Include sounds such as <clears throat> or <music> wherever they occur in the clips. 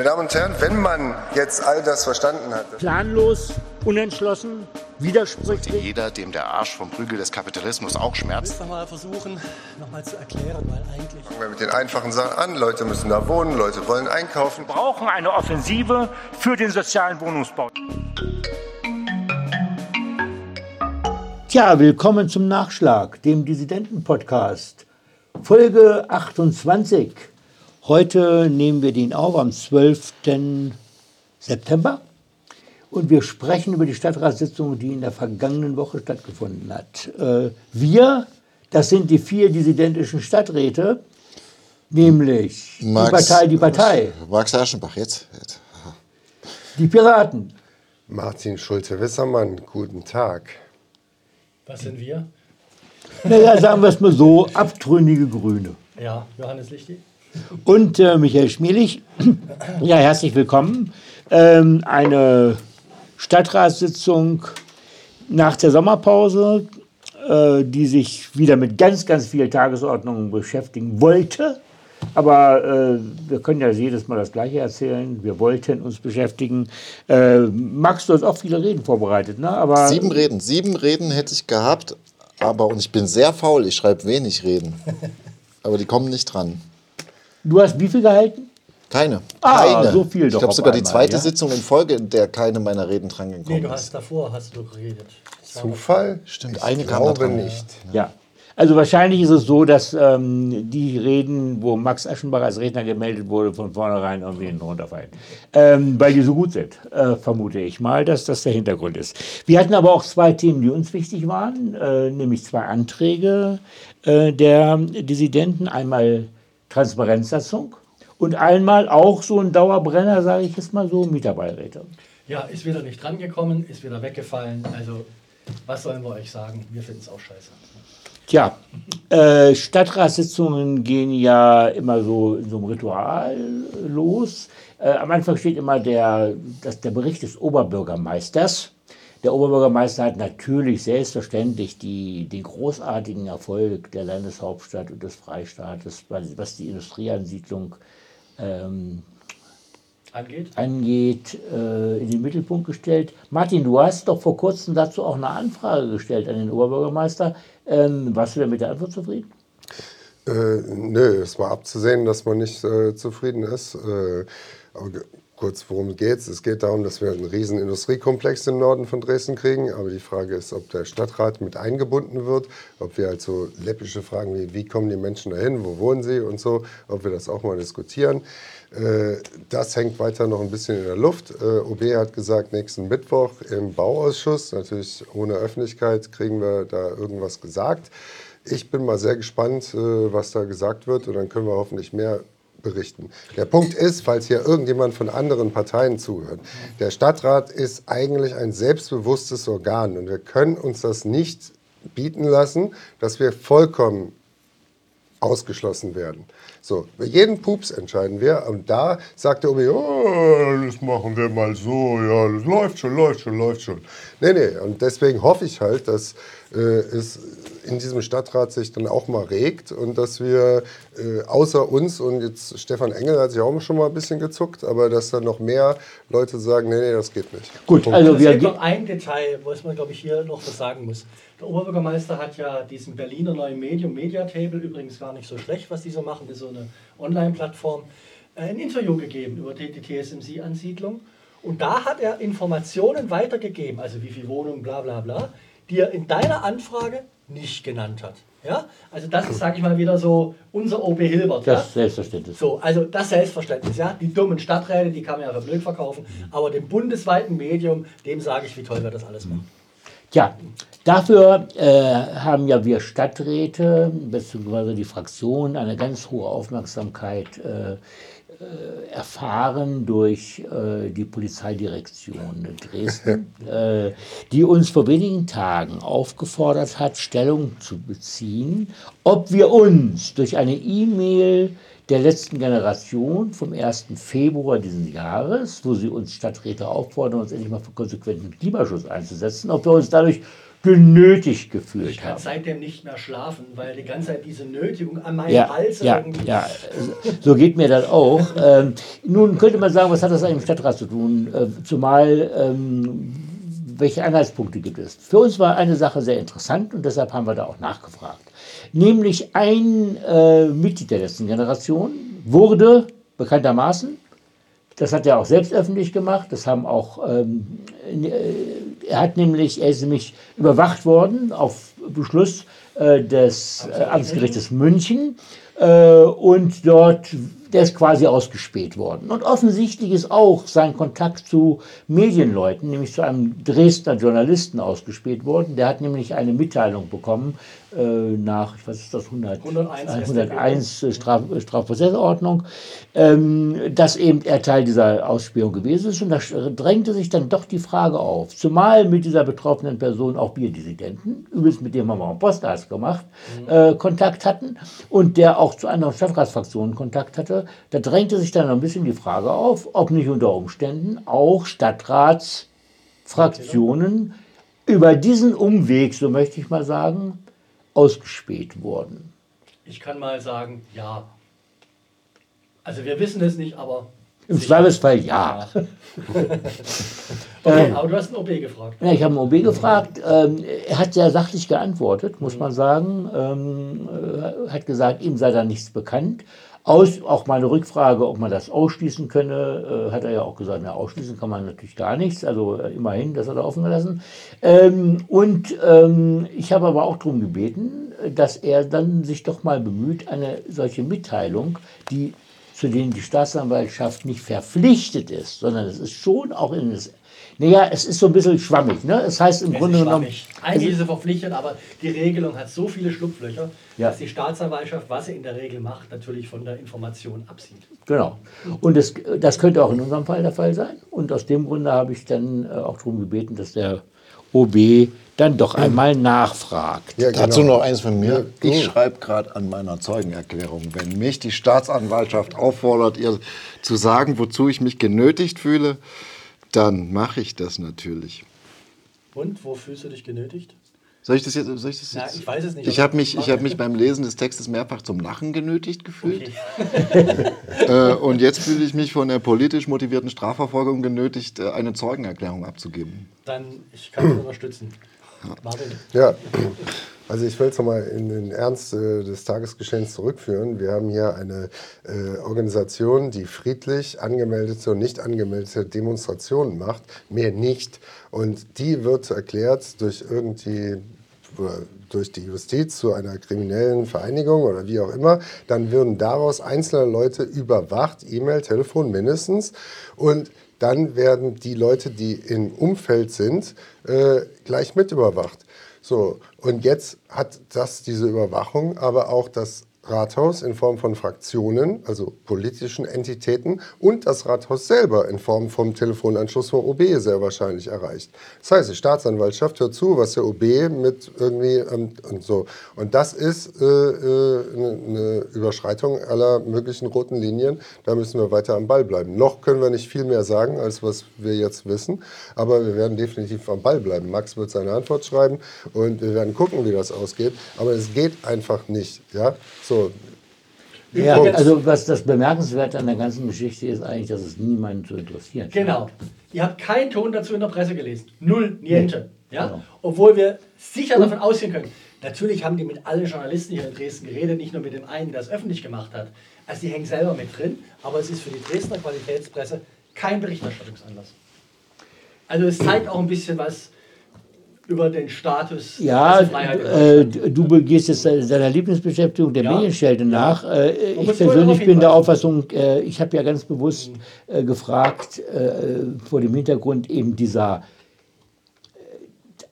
Meine Damen und Herren, wenn man jetzt all das verstanden hat. Planlos, unentschlossen, widersprüchlich. Jeder, dem der Arsch vom Prügel des Kapitalismus auch schmerzt. Ich will mal versuchen, nochmal zu erklären, weil eigentlich. Fangen wir mit den einfachen Sachen an. Leute müssen da wohnen, Leute wollen einkaufen. Wir brauchen eine Offensive für den sozialen Wohnungsbau. Tja, willkommen zum Nachschlag, dem Dissidenten-Podcast. Folge 28. Heute nehmen wir den auf am 12. September und wir sprechen über die Stadtratssitzung, die in der vergangenen Woche stattgefunden hat. Äh, wir, das sind die vier dissidentischen Stadträte, nämlich Max, die Partei, die Partei. Max Aschenbach, jetzt. jetzt. Die Piraten. Martin Schulze-Wissermann, guten Tag. Was sind wir? Naja, sagen wir es mal so, abtrünnige Grüne. Ja, Johannes Lichti. Und äh, Michael Schmierlich. <clears throat> Ja, herzlich willkommen. Ähm, eine Stadtratssitzung nach der Sommerpause, äh, die sich wieder mit ganz, ganz vielen Tagesordnungen beschäftigen wollte. Aber äh, wir können ja jedes Mal das Gleiche erzählen. Wir wollten uns beschäftigen. Äh, Max, du hast auch viele Reden vorbereitet, ne? Aber Sieben Reden. Sieben Reden hätte ich gehabt, aber und ich bin sehr faul, ich schreibe wenig Reden. <laughs> Aber die kommen nicht dran. Du hast wie viel gehalten? Keine. Ah, keine. so viel Ich doch glaube auf sogar die einmal, zweite ja? Sitzung in Folge, in der keine meiner Reden dran Nee, gekommen du ist. hast davor hast du geredet. Zufall? Stimmt, ich eine kam da glaube dran. nicht. Ja. Also wahrscheinlich ist es so, dass ähm, die Reden, wo Max Aschenbach als Redner gemeldet wurde, von vornherein irgendwie hinten runterfallen. Ähm, weil die so gut sind, äh, vermute ich mal, dass das der Hintergrund ist. Wir hatten aber auch zwei Themen, die uns wichtig waren, äh, nämlich zwei Anträge äh, der Dissidenten. Einmal Transparenzsatzung und einmal auch so ein Dauerbrenner, sage ich jetzt mal so, Mieterbeiräte. Ja, ist wieder nicht drangekommen, ist wieder weggefallen. Also, was sollen wir euch sagen? Wir finden es auch scheiße. Tja, <laughs> äh, Stadtratssitzungen gehen ja immer so in so einem Ritual los. Äh, am Anfang steht immer der, das, der Bericht des Oberbürgermeisters. Der Oberbürgermeister hat natürlich selbstverständlich die, den großartigen Erfolg der Landeshauptstadt und des Freistaates, was die Industrieansiedlung ähm, Angeht? angeht, äh, in den Mittelpunkt gestellt. Martin, du hast doch vor kurzem dazu auch eine Anfrage gestellt an den Oberbürgermeister. Ähm, warst du denn mit der Antwort zufrieden? Äh, nö, es war abzusehen, dass man nicht äh, zufrieden ist. Äh, kurz, worum geht's? Es geht darum, dass wir einen riesen Industriekomplex im Norden von Dresden kriegen. Aber die Frage ist, ob der Stadtrat mit eingebunden wird, ob wir halt so läppische Fragen wie, wie kommen die Menschen dahin, wo wohnen sie und so, ob wir das auch mal diskutieren. Äh, Das hängt weiter noch ein bisschen in der Luft. Äh, OB hat gesagt, nächsten Mittwoch im Bauausschuss, natürlich ohne Öffentlichkeit, kriegen wir da irgendwas gesagt. Ich bin mal sehr gespannt, äh, was da gesagt wird und dann können wir hoffentlich mehr berichten. Der Punkt ist, falls hier irgendjemand von anderen Parteien zuhört, der Stadtrat ist eigentlich ein selbstbewusstes Organ und wir können uns das nicht bieten lassen, dass wir vollkommen ausgeschlossen werden. So, bei jedem Pups entscheiden wir und da sagt der Obi, oh, das machen wir mal so, ja, das läuft schon, läuft schon, läuft schon. Nee, nee, und deswegen hoffe ich halt, dass äh, es in diesem Stadtrat sich dann auch mal regt und dass wir äh, außer uns und jetzt Stefan Engel hat sich auch schon mal ein bisschen gezuckt, aber dass dann noch mehr Leute sagen, nee, nee, das geht nicht. Gut, Punkt. also Es wir noch ein Detail, was man, glaube ich, hier noch was sagen muss. Der Oberbürgermeister hat ja diesen Berliner neuen Medium, Mediatable, übrigens gar nicht so schlecht, was die so machen, das ist so eine Online-Plattform, äh, ein Interview gegeben über die, die TSMC-Ansiedlung. Und da hat er Informationen weitergegeben, also wie viele Wohnungen, bla bla bla, die er in deiner Anfrage nicht genannt hat. Ja? Also das ist, sage ich mal, wieder so unser OB Hilbert. ja? das ist selbstverständlich. So, also das Selbstverständnis, ja. Die dummen Stadträte, die kann man ja für blöd verkaufen. Aber dem bundesweiten Medium, dem sage ich, wie toll wir das alles machen. Tja, dafür äh, haben ja wir Stadträte bzw. die Fraktion eine ganz hohe Aufmerksamkeit äh, erfahren durch äh, die Polizeidirektion Dresden, <laughs> äh, die uns vor wenigen Tagen aufgefordert hat, Stellung zu beziehen, ob wir uns durch eine E-Mail der letzten Generation vom 1. Februar dieses Jahres, wo sie uns Stadträte auffordern, uns endlich mal für konsequenten Klimaschutz einzusetzen, ob wir uns dadurch genötigt gefühlt Ich kann haben. seitdem nicht mehr schlafen, weil die ganze Zeit diese Nötigung an meinen Ja, Hals ja, irgendwie. ja, so geht mir das auch. <laughs> Ähm, nun könnte man sagen, was hat das eigentlich mit dem Stadtrat zu tun? Äh, zumal, ähm, welche Anhaltspunkte gibt es? Für uns war eine Sache sehr interessant und deshalb haben wir da auch nachgefragt. Nämlich ein äh, Mitglied der letzten Generation wurde bekanntermaßen, das hat er auch selbst öffentlich gemacht, das haben auch, ähm, äh, er hat nämlich, er ist nämlich überwacht worden auf Beschluss äh, des äh, Amtsgerichtes München äh, und dort, der ist quasi ausgespäht worden. Und offensichtlich ist auch sein Kontakt zu Medienleuten, nämlich zu einem Dresdner Journalisten ausgespäht worden. Der hat nämlich eine Mitteilung bekommen nach, was ist das, 100, 101 äh, 101 äh, Straf, äh, Strafprozessordnung, ähm, dass eben er Teil dieser Ausspähung gewesen ist. Und da drängte sich dann doch die Frage auf, zumal mit dieser betroffenen Person auch Bierdissidenten, übrigens mit dem haben wir auch einen Podcast gemacht, äh, Kontakt hatten und der auch zu anderen Stadtratsfraktionen Kontakt hatte, da drängte sich dann ein bisschen die Frage auf, ob nicht unter Umständen auch Stadtratsfraktionen über diesen Umweg, so möchte ich mal sagen, ausgespäht wurden. Ich kann mal sagen, ja. Also wir wissen es nicht, aber. Im. Zweifelsfall ja. <laughs> Okay, aber du hast einen OB gefragt. Ja, ich habe einen OB gefragt. Ähm, er hat sehr sachlich geantwortet, muss man sagen. Ähm, äh, hat gesagt, ihm sei da nichts bekannt. Aus, auch meine Rückfrage, ob man das ausschließen könne, äh, hat er ja auch gesagt, na, ausschließen kann man natürlich gar nichts. Also äh, immerhin, das hat er offen gelassen. Ähm, und ähm, ich habe aber auch darum gebeten, dass er dann sich doch mal bemüht, eine solche Mitteilung, die zu denen die Staatsanwaltschaft nicht verpflichtet ist, sondern es ist schon auch in das. Naja, es ist so ein bisschen schwammig. Ne? Es heißt im Es Grunde ist genommen. schwammig. Eigentlich ist sie verpflichtet, aber die Regelung hat so viele Schlupflöcher, Ja. dass die Staatsanwaltschaft, was sie in der Regel macht, natürlich von der Information absieht. Genau. Und das, das könnte auch in unserem Fall der Fall sein. Und aus dem Grunde habe ich dann äh, auch darum gebeten, dass der OB dann doch einmal nachfragt. Ja, Dazu genau. noch eins von mir. Ja, Ich schreibe gerade an meiner Zeugenerklärung, wenn mich die Staatsanwaltschaft auffordert, ihr zu sagen, wozu ich mich genötigt fühle, dann mache ich das natürlich. Und wo fühlst du dich genötigt? Soll ich das jetzt? Soll ich, das Na, jetzt? ich weiß es nicht, Ich habe mich, ich hab mich beim Lesen des Textes mehrfach zum Lachen genötigt gefühlt. <laughs> Äh, und jetzt fühle ich mich von der politisch motivierten Strafverfolgung genötigt, äh, eine Zeugenerklärung abzugeben. Dann, ich kann dich unterstützen. Marvin, Ja, also ich will es nochmal in den Ernst äh, des Tagesgeschehens zurückführen. Wir haben hier eine äh, Organisation, die friedlich angemeldete und nicht angemeldete Demonstrationen macht, mehr nicht. Und die wird erklärt durch irgendwie oder durch die Justiz zu einer kriminellen Vereinigung oder wie auch immer, dann würden daraus einzelne Leute überwacht, E-Mail, Telefon mindestens. Und dann werden die Leute, die im Umfeld sind, äh, gleich mit überwacht. So, und jetzt hat das diese Überwachung aber auch das Rathaus in Form von Fraktionen, also politischen Entitäten, und das Rathaus selber in Form vom Telefonanschluss vom OB sehr wahrscheinlich erreicht. Das heißt, die Staatsanwaltschaft hört zu, was der OB mit irgendwie ähm, und so. Und das ist äh, äh, eine eine Überschreitung aller möglichen roten Linien. Da müssen wir weiter am Ball bleiben. Noch können wir nicht viel mehr sagen, als was wir jetzt wissen, aber wir werden definitiv am Ball bleiben. Max wird seine Antwort schreiben und wir werden gucken, wie das ausgeht. Aber es geht einfach nicht. Ja, so. Ja, also was das Bemerkenswerte an der ganzen Geschichte ist eigentlich, dass es niemanden zu interessieren. Genau. Ihr habt keinen Ton dazu in der Presse gelesen. Null, niente. Ja? Genau. Obwohl wir sicher davon ausgehen können. Natürlich haben die mit allen Journalisten hier in Dresden geredet, nicht nur mit dem einen, der es öffentlich gemacht hat. Also die hängen selber mit drin, aber es ist für die Dresdner Qualitätspresse kein Berichterstattungsanlass. Also es zeigt auch ein bisschen was über den Status Ja, äh, du begehst jetzt deiner Lieblingsbeschäftigung der Ja. Medienschelte nach. Äh, ich persönlich bin der. Auffassung, äh, ich habe ja ganz bewusst äh, gefragt, äh, vor dem Hintergrund eben dieser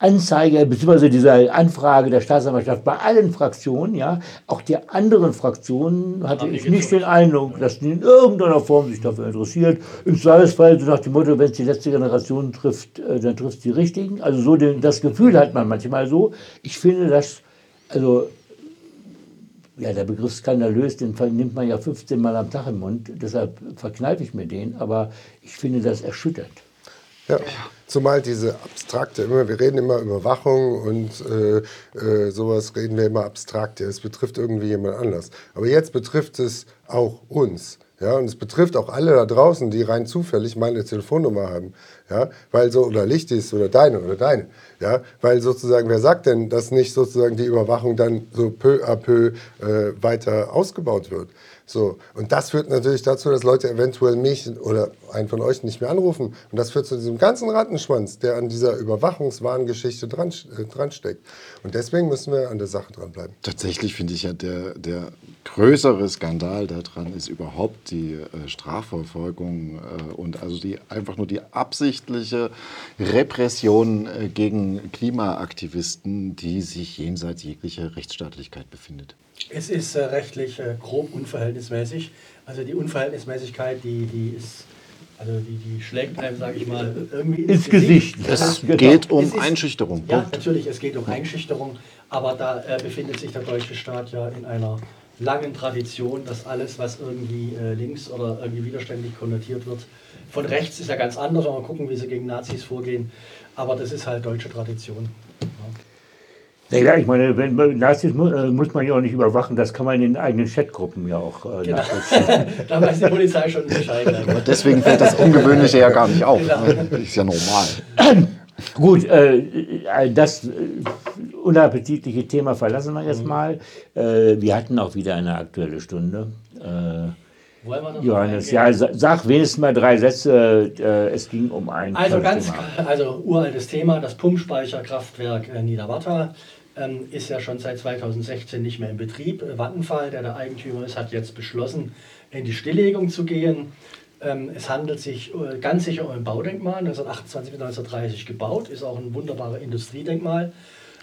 Anzeige bzw. dieser Anfrage der Staatsanwaltschaft bei allen Fraktionen, ja, auch die anderen Fraktionen hatte Haben ich nicht den Eindruck, dass die in irgendeiner Form sich dafür interessiert. Im Zweifelsfall so nach dem Motto, wenn es die letzte Generation trifft, äh, dann trifft es die Richtigen. Also so den, das Gefühl hat man manchmal so. Ich finde das, also ja, der Begriff skandalös, den nimmt man ja 15 Mal am Tag im Mund, deshalb verkneife ich mir den, aber ich finde das erschütternd. Ja. Zumal diese abstrakte, immer, wir reden immer Überwachung und äh, äh, sowas reden wir immer abstrakt. Ja, es betrifft irgendwie jemand anders. Aber jetzt betrifft es auch uns. Ja, und es betrifft auch alle da draußen, die rein zufällig meine Telefonnummer haben. Ja, weil so, oder Lichtis oder deine oder deine. Ja, weil sozusagen, wer sagt denn, dass nicht sozusagen die Überwachung dann so peu à peu äh, weiter ausgebaut wird? So, und das führt natürlich dazu, dass Leute eventuell mich oder einen von euch nicht mehr anrufen. Und das führt zu diesem ganzen Rattenschwanz, der an dieser Überwachungswarngeschichte dran, äh, dran steckt. Und deswegen müssen wir an der Sache dranbleiben. Tatsächlich finde ich ja, der, der größere Skandal daran ist überhaupt die äh, Strafverfolgung äh, und also die einfach nur die absichtliche Repression äh, gegen Klimaaktivisten, die sich jenseits jeglicher Rechtsstaatlichkeit befindet. Es ist äh, rechtlich äh, grob unverhältnismäßig. Also die Unverhältnismäßigkeit, die, die ist, also die, die schlägt einem, sage ich mal, irgendwie ins, Ins Gesicht. Es Genau. geht um Es ist- Einschüchterung. Ja, natürlich, es geht um Einschüchterung, aber da äh, befindet sich der deutsche Staat ja in einer langen Tradition, dass alles, was irgendwie äh, links oder irgendwie widerständig konnotiert wird, von rechts ist ja ganz anders, wir gucken, wie sie gegen Nazis vorgehen, aber das ist halt deutsche Tradition. Ja, klar, ich meine, wenn man Nazis mu- äh, muss man ja auch nicht überwachen, das kann man in den eigenen Chatgruppen ja auch äh, Genau. nachvollziehen. <laughs> da weiß die Polizei schon Bescheid. Aber deswegen fällt das Ungewöhnliche ja gar nicht auf. Genau. Ist ja normal. <clears throat> Gut, äh, äh, das äh, unappetitliche Thema verlassen wir jetzt mal. Äh, wir hatten auch wieder eine aktuelle Stunde. Äh, Wollen wir noch Johannes, ja, sa- sag wenigstens mal drei Sätze. Es ging um ein Also ganz, Thema. also uraltes Thema, das Pumpspeicherkraftwerk äh, Niederwarta ähm, ist ja schon seit 2016 nicht mehr in Betrieb. Äh, Vattenfall, der der Eigentümer ist, hat jetzt beschlossen, in die Stilllegung zu gehen. Ähm, es handelt sich äh, ganz sicher um ein Baudenkmal, 1928 bis 1930 gebaut, ist auch ein wunderbares Industriedenkmal,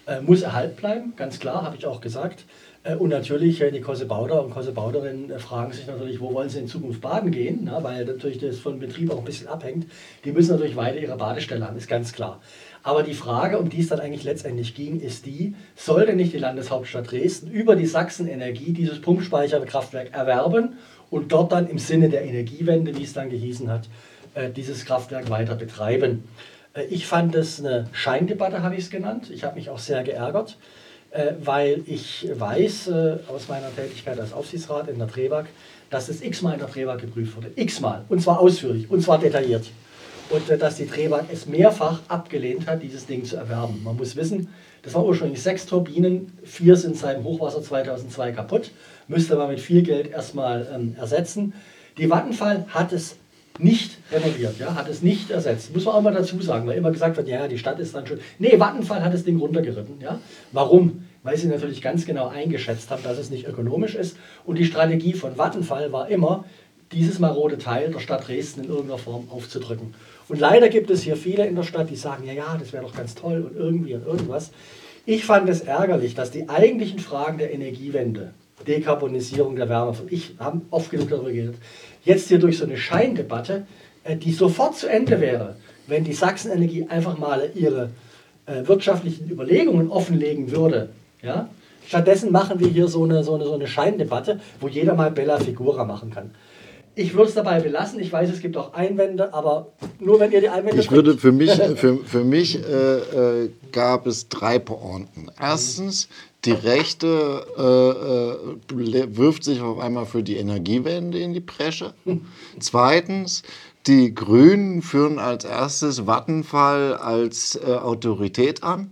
äh, muss erhalten bleiben, ganz klar, habe ich auch gesagt. Äh, Und natürlich äh, die Kossebauder und Kossebauderinnen äh, fragen sich natürlich, wo wollen sie in Zukunft baden gehen, na, weil natürlich das von Betrieb auch ein bisschen abhängt. Die müssen natürlich weiter ihre Badestelle haben, ist ganz klar. Aber die Frage, um die es dann eigentlich letztendlich ging, ist die, sollte nicht die Landeshauptstadt Dresden über die Sachsenenergie dieses Pumpspeicherkraftwerk erwerben und dort dann im Sinne der Energiewende, wie es dann gehießen hat, äh, dieses Kraftwerk weiter betreiben? Äh, Ich fand es eine Scheindebatte, habe ich es genannt. Ich habe mich auch sehr geärgert äh, weil ich weiß aus meiner Tätigkeit als Aufsichtsrat in der Trebag, dass es x-mal in der Trebag geprüft wurde. X-mal. Und zwar ausführlich. Und zwar detailliert. Und äh, dass die Trebag es mehrfach abgelehnt hat, dieses Ding zu erwerben. Man muss wissen, das waren ursprünglich sechs Turbinen. Vier sind seit dem Hochwasser 2002 kaputt. Müsste man mit viel Geld erstmal ähm, ersetzen. Die Vattenfall hat es nicht renoviert, ja, hat es nicht ersetzt. Muss man auch mal dazu sagen, weil immer gesagt wird, ja, die Stadt ist dann schon. Nee, Vattenfall hat das Ding runtergeritten. Ja. Warum? Weil sie natürlich ganz genau eingeschätzt haben, dass es nicht ökonomisch ist. Und die Strategie von Vattenfall war immer, dieses marode Teil der Stadt Dresden in irgendeiner Form aufzudrücken. Und leider gibt es hier viele in der Stadt, die sagen, ja, ja, das wäre doch ganz toll und irgendwie und irgendwas. Ich fand es ärgerlich, dass die eigentlichen Fragen der Energiewende, Dekarbonisierung der Wärme, ich habe oft genug darüber geredet, jetzt hier durch so eine Scheindebatte, äh, die sofort zu Ende wäre, wenn die Sachsenenergie einfach mal ihre äh, wirtschaftlichen Überlegungen offenlegen würde. Ja? Stattdessen machen wir hier so eine, so, eine, so eine Scheindebatte, wo jeder mal Bella Figura machen kann. Ich würde es dabei belassen. Ich weiß, es gibt auch Einwände, aber nur wenn ihr die Einwände Ich würde für mich, <laughs> für, für mich äh, äh, gab es drei Pointen. Erstens, die Rechte äh, äh, wirft sich auf einmal für die Energiewende in die Bresche. Zweitens, die Grünen führen als erstes Vattenfall als äh, Autorität an.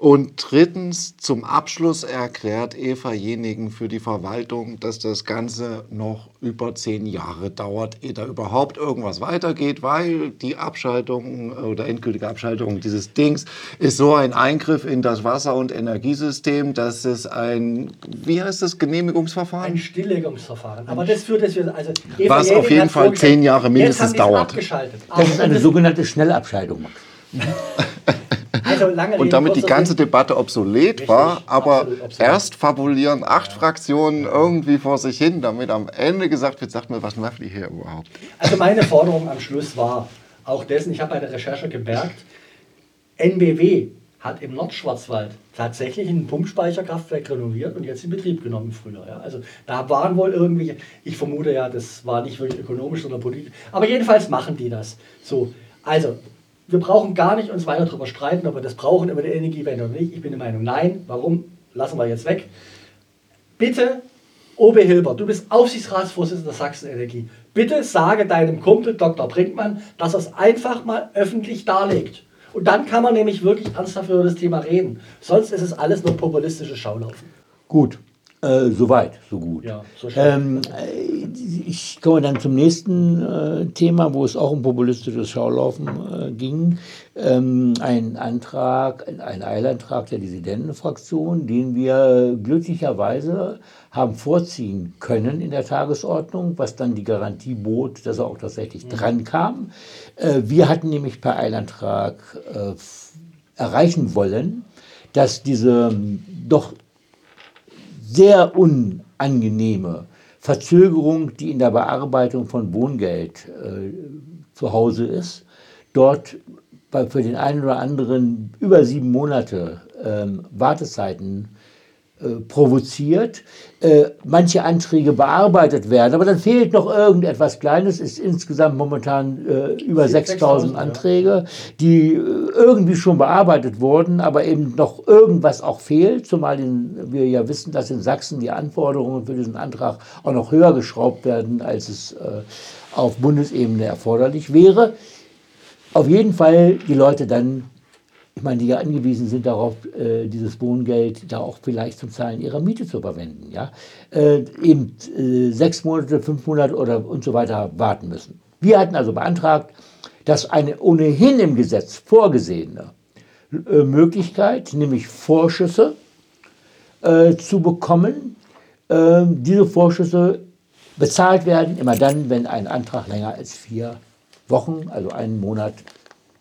Und drittens, zum Abschluss erklärt Eva Jenigen für die Verwaltung, dass das Ganze noch über zehn Jahre dauert, ehe da überhaupt irgendwas weitergeht, weil die Abschaltung oder endgültige Abschaltung dieses Dings ist so ein Eingriff in das Wasser- und Energiesystem, dass es ein, wie heißt das, Genehmigungsverfahren? ein Stilllegungsverfahren. Aber das führt wieder. Also Eva Was auf jeden Fall zehn Jahre mindestens jetzt haben die es dauert. Abgeschaltet. Das ist eine Aber sogenannte Schnellabscheidung. <laughs> also Und damit die ganze Sinn. Debatte obsolet Richtig, war, aber obsolet. erst fabulieren acht Fraktionen irgendwie vor sich hin, damit am Ende gesagt wird, sagt mir, was macht ihr hier überhaupt? Also meine Forderung am Schluss war auch dessen, ich habe bei der Recherche gemerkt, NBW hat im Nordschwarzwald tatsächlich ein Pumpspeicherkraftwerk renoviert und jetzt in Betrieb genommen früher. Ja. Also da waren wohl irgendwie, ich vermute ja, das war nicht wirklich ökonomisch, sondern politisch. Aber jedenfalls machen die das. So, also wir brauchen gar nicht uns weiter darüber streiten, ob wir das brauchen über die Energiewende oder nicht. Ich bin der Meinung, nein. Warum? Lassen wir jetzt weg. Bitte, Obe Hilbert, du bist Aufsichtsratsvorsitzender der Sachsen Energie. Bitte sage deinem Kumpel Dr. Brinkmann, dass er es einfach mal öffentlich darlegt. Und dann kann man nämlich wirklich ernsthaft über das Thema reden. Sonst ist es alles nur populistisches Schaulaufen. Gut, äh, soweit, so gut. Ja, so ähm, äh, ich komme dann zum nächsten äh, Thema, wo es auch um populistisches Schaulaufen äh, ging. Ähm, ein Antrag, ein Eilantrag der Dissidentenfraktion, den wir glücklicherweise haben vorziehen können in der Tagesordnung, was dann die Garantie bot, dass er auch tatsächlich dran kam. Äh, wir hatten nämlich per Eilantrag äh, erreichen wollen, dass diese ähm, doch sehr unangenehme Verzögerung, die in der Bearbeitung von Wohngeld äh, zu Hause ist, dort bei, für den einen oder anderen über sieben Monate ähm, Wartezeiten provoziert, äh, manche Anträge bearbeitet werden, aber dann fehlt noch irgendetwas Kleines, ist insgesamt momentan äh, über 6000 ja. Anträge, die äh, irgendwie schon bearbeitet wurden, aber eben noch irgendwas auch fehlt, zumal in, wir ja wissen, dass in Sachsen die Anforderungen für diesen Antrag auch noch höher geschraubt werden, als es äh, auf Bundesebene erforderlich wäre. Auf jeden Fall die Leute dann ich meine, die ja angewiesen sind darauf, äh, dieses Wohngeld da auch vielleicht zum Zahlen ihrer Miete zu verwenden, ja, äh, eben äh, sechs Monate, fünf Monate oder und so weiter warten müssen. Wir hatten also beantragt, dass eine ohnehin im Gesetz vorgesehene äh, Möglichkeit, nämlich Vorschüsse äh, zu bekommen, äh, diese Vorschüsse bezahlt werden, immer dann, wenn ein Antrag länger als vier Wochen, also einen Monat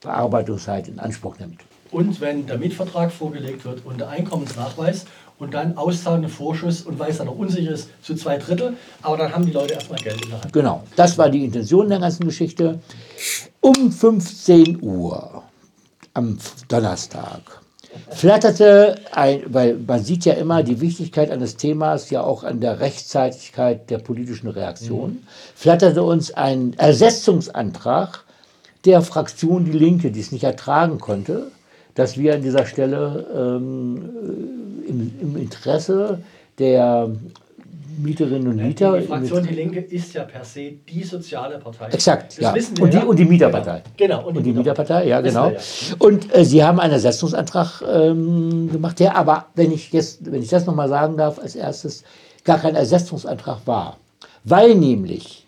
Bearbeitungszeit in Anspruch nimmt. Und wenn der Mietvertrag vorgelegt wird und der Einkommensnachweis und dann auszahlende Vorschuss und weil es dann noch unsicher ist, zu zwei Drittel, aber dann haben die Leute erstmal Geld in der Hand. Genau, das war die Intention der ganzen Geschichte. Um 15 Uhr am Donnerstag flatterte ein, weil man sieht ja immer die Wichtigkeit eines Themas ja auch an der Rechtzeitigkeit der politischen Reaktion, flatterte uns ein Ersetzungsantrag der Fraktion Die Linke, die es nicht ertragen konnte, dass wir an dieser Stelle ähm, äh, im, im Interesse der Mieterinnen und Mieter. Die Fraktion Die Linke ist ja per se die soziale Partei. Exakt, Das ja. wissen wir Und die, ja. und die Mieterpartei. Genau, Und die Mieterpartei, ja, Wissen genau. ja. Und äh, Sie haben einen Ersetzungsantrag ähm, gemacht, der aber, wenn ich, jetzt, wenn ich das nochmal sagen darf, als erstes gar kein Ersetzungsantrag war. Weil nämlich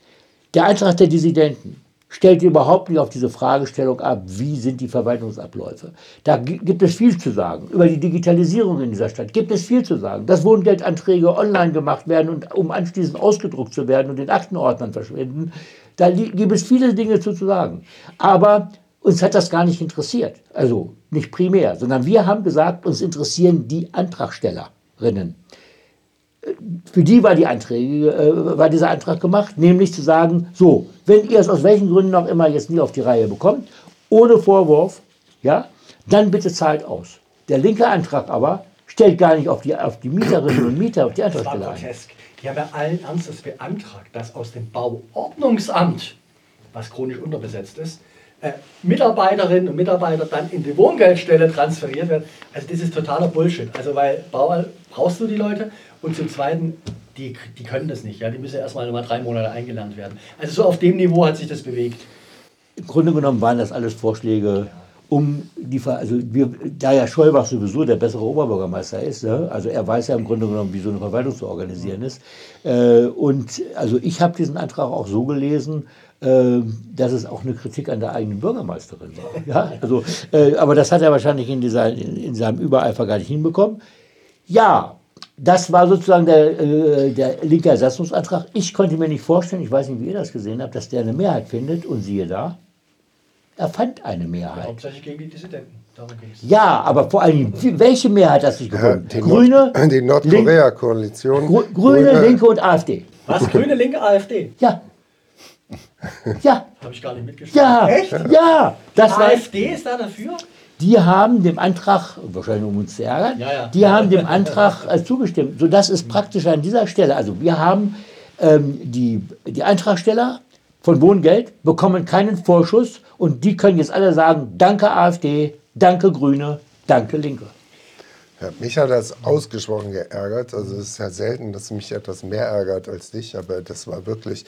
der Antrag der Dissidenten stellt überhaupt nicht auf diese Fragestellung ab, wie sind die Verwaltungsabläufe. Da gi- gibt es viel zu sagen. Über die Digitalisierung in dieser Stadt gibt es viel zu sagen. Dass Wohngeldanträge online gemacht werden und um anschließend ausgedruckt zu werden und in Aktenordnern verschwinden, da gibt es viele Dinge zu, zu sagen. Aber uns hat das gar nicht interessiert. Also nicht primär, sondern wir haben gesagt, uns interessieren die Antragstellerinnen für die war, die Anträge, äh, war dieser Antrag gemacht, nämlich zu sagen, so, wenn ihr es aus welchen Gründen auch immer jetzt nie auf die Reihe bekommt, ohne Vorwurf, ja, dann bitte zahlt aus. Der linke Antrag aber stellt gar nicht auf die, auf die Mieterinnen und Mieter, auf die Antragsteller ein. Die haben ja allen Ernstes beantragt, dass aus dem Bauordnungsamt, was chronisch unterbesetzt ist, Mitarbeiterinnen und Mitarbeiter dann in die Wohngeldstelle transferiert werden. Also das ist totaler Bullshit. Also weil Bauer brauchst du die Leute und zum Zweiten, die, die können das nicht. Ja? Die müssen erstmal nochmal drei Monate eingelernt werden. Also so auf dem Niveau hat sich das bewegt. Im Grunde genommen waren das alles Vorschläge, um die, also wir, da ja Scheubach sowieso der bessere Oberbürgermeister ist, ne? also er weiß ja im Grunde genommen, wie so eine Verwaltung zu organisieren ist. Äh, und also ich habe diesen Antrag auch so gelesen, äh, dass es auch eine Kritik an der eigenen Bürgermeisterin war. Ja? Also, äh, aber das hat er wahrscheinlich in, dieser, in, in seinem Übereifer gar nicht hinbekommen. Ja, das war sozusagen der, äh, der linke Ersatzungsantrag. Ich konnte mir nicht vorstellen, ich weiß nicht, wie ihr das gesehen habt, dass der eine Mehrheit findet. Und siehe da, er fand eine Mehrheit. Hauptsächlich gegen die Dissidenten. Ja, aber vor allem, welche Mehrheit hat sich Ja, gefunden? die Grüne, Nord die Link- Nordkorea-Koalition. Grü- Grüne, Linke und AfD. Was? Grüne, Linke, AfD? Ja. <laughs> Ja, Habe ich gar nicht mitgeschrieben. ja, Echt? ja. Das war, AfD ist da dafür? die haben dem Antrag, wahrscheinlich um uns zu ärgern, Ja, ja. die haben dem Antrag äh, zugestimmt. Sodass es praktisch an dieser Stelle, also wir haben ähm, die, die Antragsteller von Wohngeld, bekommen keinen Vorschuss und die können jetzt alle sagen, danke AfD, danke Grüne, danke Linke. Ja, mich hat das ausgesprochen geärgert. Also es ist ja selten, dass mich etwas mehr ärgert als dich, aber das war wirklich,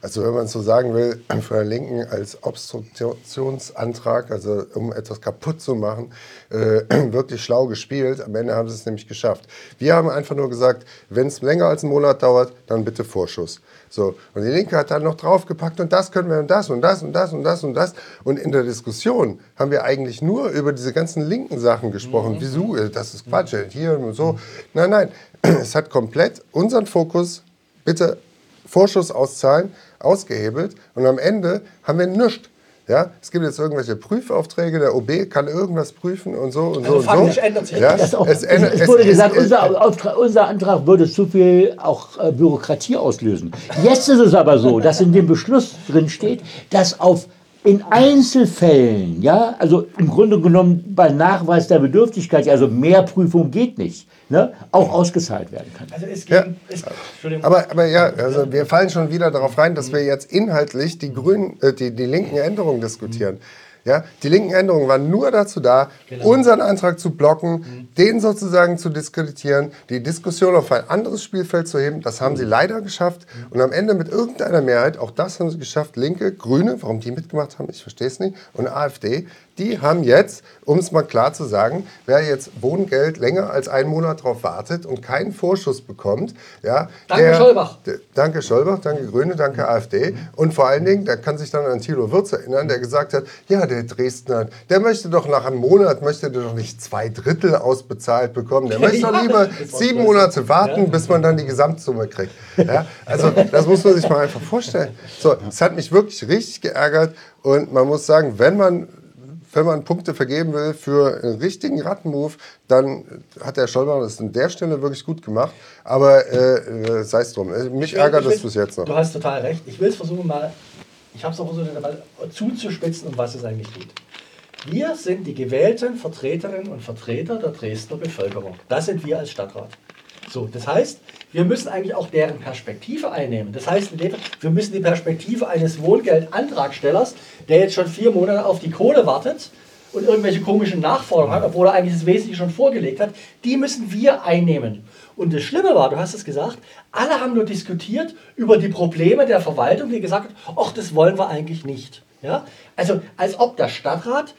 also wenn man so sagen will, <clears throat> von der Linken als Obstruktionsantrag, also um etwas kaputt zu machen, äh, <clears throat> wirklich schlau gespielt. Am Ende haben sie es nämlich geschafft. Wir haben einfach nur gesagt, wenn es länger als einen Monat dauert, dann bitte Vorschuss. So, und die Linke hat dann noch draufgepackt und das können wir und das und das und das und das und das. Und in der Diskussion haben wir eigentlich nur über diese ganzen linken Sachen gesprochen. Mhm. Wieso? Äh, das ist Quatsch, äh, hier und so. Nein, nein, <clears throat> es hat komplett unseren Fokus, bitte Vorschuss auszahlen, ausgehebelt. Und am Ende haben wir nichts. Ja, es gibt jetzt irgendwelche Prüfaufträge, der OB kann irgendwas prüfen und so und so also und so. ändert sich ja, auch, es, ändert, es, wurde es, gesagt, es, unser, Auftrag, unser, Antrag würde zu viel auch äh, Bürokratie auslösen. Jetzt ist es aber so, dass in dem Beschluss drin steht, dass auf in Einzelfällen, ja, also im Grunde genommen bei Nachweis der Bedürftigkeit, also mehr Prüfung geht nicht, ne, auch ausgezahlt werden kann. Also es geht, ja. es, aber, aber ja, also wir fallen schon wieder darauf rein, dass wir jetzt inhaltlich die grünen, äh, die, die linken Änderungen diskutieren. Ja, die linken Änderungen waren nur dazu da, genau. unseren Antrag zu blocken, mhm. den sozusagen zu diskreditieren, die Diskussion auf ein anderes Spielfeld zu heben. Das haben mhm. sie leider geschafft. Mhm. Und am Ende mit irgendeiner Mehrheit, auch das haben sie geschafft, Linke, Grüne, warum die mitgemacht haben, ich verstehe es nicht, und AfD, die haben jetzt, um es mal klar zu sagen, wer jetzt Wohngeld länger als einen Monat darauf wartet und keinen Vorschuss bekommt, ja, danke der, Scholbach. Der, danke Scholbach, danke Grüne, danke AfD und vor allen Dingen, der kann sich dann an Thilo Würz erinnern, der gesagt hat, ja, der Dresdner, der möchte doch nach einem Monat, möchte doch nicht zwei Drittel ausbezahlt bekommen, der möchte doch lieber sieben Monate warten, bis man dann die Gesamtsumme kriegt. Ja, also das muss man sich mal einfach vorstellen. So, es hat mich wirklich richtig geärgert und man muss sagen, wenn man wenn man Punkte vergeben will für einen richtigen Rattenmove, dann hat der Schollmann das an der Stelle wirklich gut gemacht. Aber äh, äh sei es drum. Äh, mich will, ärgert das bis jetzt noch. Du hast total recht. Ich will es versuchen mal, ich habe es auch versucht, mal zuzuspitzen, um was es eigentlich geht. Wir sind die gewählten Vertreterinnen und Vertreter der Dresdner Bevölkerung. Das sind wir als Stadtrat. So, das heißt, wir müssen eigentlich auch deren Perspektive einnehmen. Das heißt, wir müssen die Perspektive eines Wohngeldantragstellers, der jetzt schon vier Monate auf die Kohle wartet und irgendwelche komischen Nachforderungen hat, obwohl er eigentlich das Wesentliche schon vorgelegt hat, die müssen wir einnehmen. Und das Schlimme war, du hast es gesagt, alle haben nur diskutiert über die Probleme der Verwaltung, die gesagt hat, ach, das wollen wir eigentlich nicht. Ja? Also als ob der Stadtrat